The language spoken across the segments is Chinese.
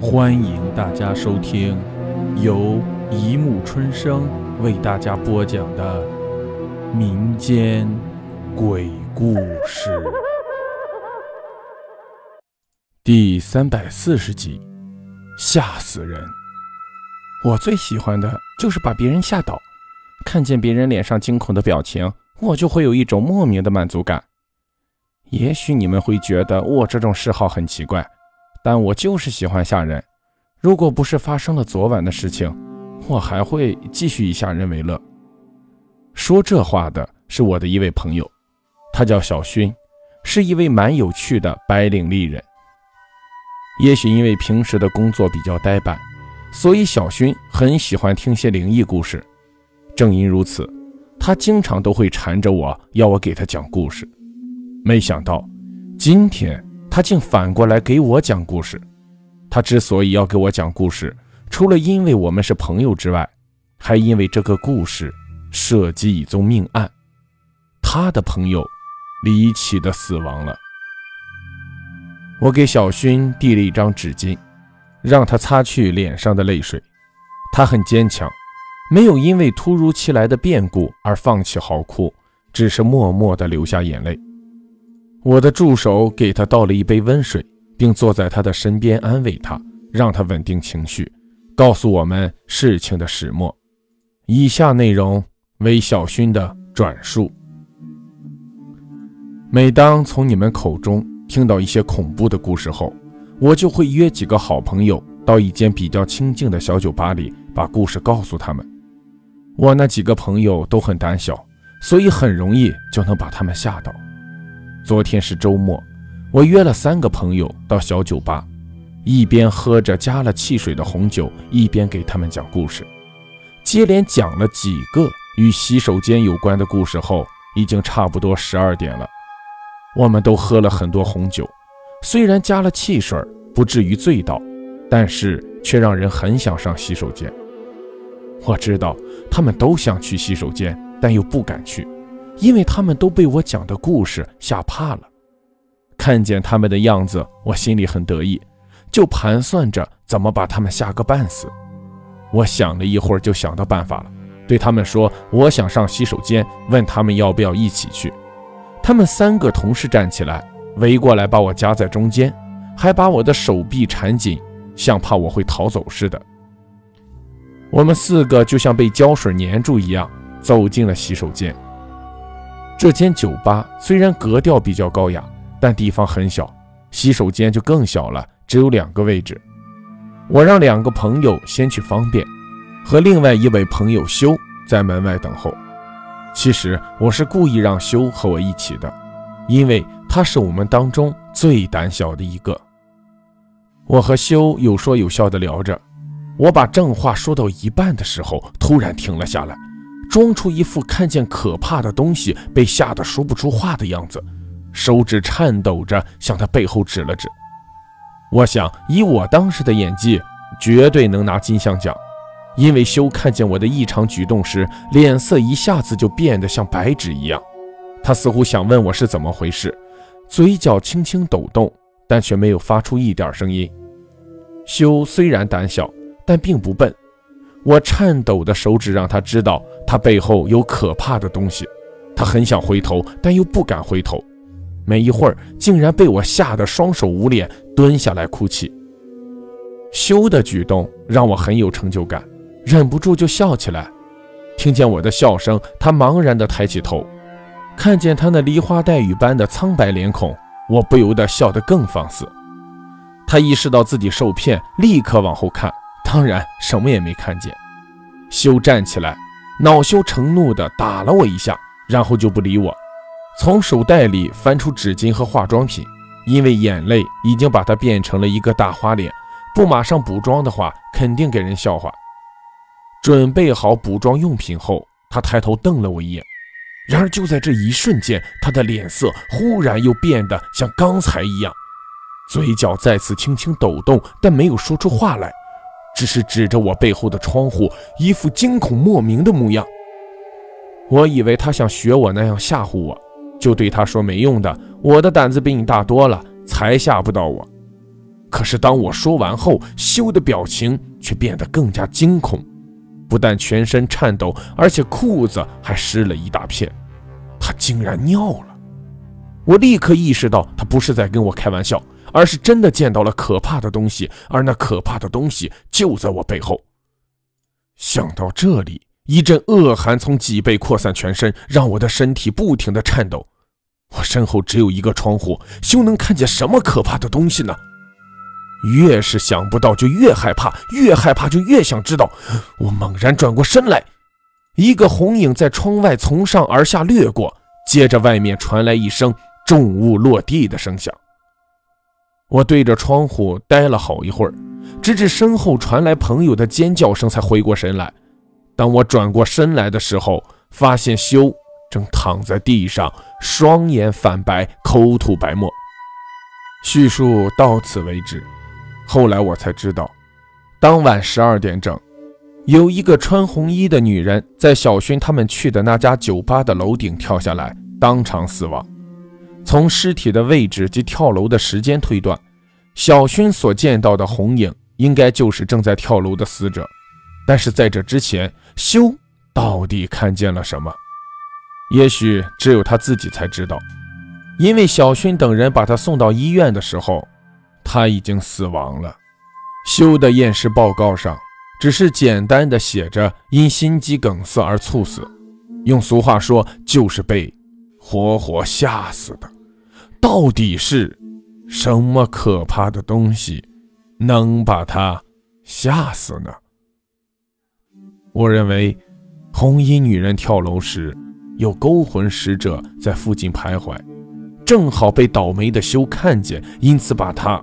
欢迎大家收听由一木春生为大家播讲的民间鬼故事第三百四十集，吓死人！我最喜欢的就是把别人吓倒，看见别人脸上惊恐的表情，我就会有一种莫名的满足感。也许你们会觉得我这种嗜好很奇怪。但我就是喜欢吓人，如果不是发生了昨晚的事情，我还会继续以吓人为乐。说这话的是我的一位朋友，他叫小勋，是一位蛮有趣的白领丽人。也许因为平时的工作比较呆板，所以小勋很喜欢听些灵异故事。正因如此，他经常都会缠着我要我给他讲故事。没想到今天。他竟反过来给我讲故事。他之所以要给我讲故事，除了因为我们是朋友之外，还因为这个故事涉及一宗命案。他的朋友离奇的死亡了。我给小勋递了一张纸巾，让他擦去脸上的泪水。他很坚强，没有因为突如其来的变故而放弃嚎哭，只是默默地流下眼泪。我的助手给他倒了一杯温水，并坐在他的身边安慰他，让他稳定情绪，告诉我们事情的始末。以下内容为小勋的转述。每当从你们口中听到一些恐怖的故事后，我就会约几个好朋友到一间比较清静的小酒吧里，把故事告诉他们。我那几个朋友都很胆小，所以很容易就能把他们吓到。昨天是周末，我约了三个朋友到小酒吧，一边喝着加了汽水的红酒，一边给他们讲故事。接连讲了几个与洗手间有关的故事后，已经差不多十二点了。我们都喝了很多红酒，虽然加了汽水，不至于醉倒，但是却让人很想上洗手间。我知道他们都想去洗手间，但又不敢去。因为他们都被我讲的故事吓怕了，看见他们的样子，我心里很得意，就盘算着怎么把他们吓个半死。我想了一会儿，就想到办法了，对他们说：“我想上洗手间，问他们要不要一起去。”他们三个同时站起来，围过来把我夹在中间，还把我的手臂缠紧，像怕我会逃走似的。我们四个就像被胶水粘住一样，走进了洗手间。这间酒吧虽然格调比较高雅，但地方很小，洗手间就更小了，只有两个位置。我让两个朋友先去方便，和另外一位朋友修在门外等候。其实我是故意让修和我一起的，因为他是我们当中最胆小的一个。我和修有说有笑的聊着，我把正话说到一半的时候，突然停了下来。装出一副看见可怕的东西被吓得说不出话的样子，手指颤抖着向他背后指了指。我想以我当时的演技，绝对能拿金像奖。因为修看见我的异常举动时，脸色一下子就变得像白纸一样。他似乎想问我是怎么回事，嘴角轻轻抖动，但却没有发出一点声音。修虽然胆小，但并不笨。我颤抖的手指让他知道他背后有可怕的东西，他很想回头，但又不敢回头。没一会儿，竟然被我吓得双手捂脸，蹲下来哭泣。修的举动让我很有成就感，忍不住就笑起来。听见我的笑声，他茫然地抬起头，看见他那梨花带雨般的苍白脸孔，我不由得笑得更放肆。他意识到自己受骗，立刻往后看。当然什么也没看见。修站起来，恼羞成怒地打了我一下，然后就不理我，从手袋里翻出纸巾和化妆品，因为眼泪已经把它变成了一个大花脸，不马上补妆的话，肯定给人笑话。准备好补妆用品后，他抬头瞪了我一眼，然而就在这一瞬间，他的脸色忽然又变得像刚才一样，嘴角再次轻轻抖动，但没有说出话来。只是指着我背后的窗户，一副惊恐莫名的模样。我以为他想学我那样吓唬我，就对他说：“没用的，我的胆子比你大多了，才吓不到我。”可是当我说完后，修的表情却变得更加惊恐，不但全身颤抖，而且裤子还湿了一大片。他竟然尿了！我立刻意识到，他不是在跟我开玩笑，而是真的见到了可怕的东西，而那可怕的东西就在我背后。想到这里，一阵恶寒从脊背扩散全身，让我的身体不停的颤抖。我身后只有一个窗户，休能看见什么可怕的东西呢？越是想不到，就越害怕，越害怕就越想知道。我猛然转过身来，一个红影在窗外从上而下掠过，接着外面传来一声重物落地的声响。我对着窗户待了好一会儿，直至身后传来朋友的尖叫声，才回过神来。当我转过身来的时候，发现修正躺在地上，双眼泛白，口吐白沫。叙述到此为止。后来我才知道，当晚十二点整，有一个穿红衣的女人在小勋他们去的那家酒吧的楼顶跳下来，当场死亡。从尸体的位置及跳楼的时间推断，小勋所见到的红影应该就是正在跳楼的死者。但是在这之前，修到底看见了什么？也许只有他自己才知道，因为小勋等人把他送到医院的时候。他已经死亡了。修的验尸报告上只是简单的写着因心肌梗塞而猝死，用俗话说就是被活活吓死的。到底是什么可怕的东西能把他吓死呢？我认为红衣女人跳楼时有勾魂使者在附近徘徊，正好被倒霉的修看见，因此把她。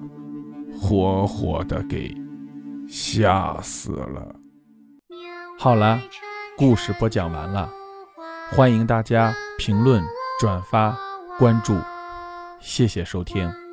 活活的给吓死了。好了，故事播讲完了，欢迎大家评论、转发、关注，谢谢收听。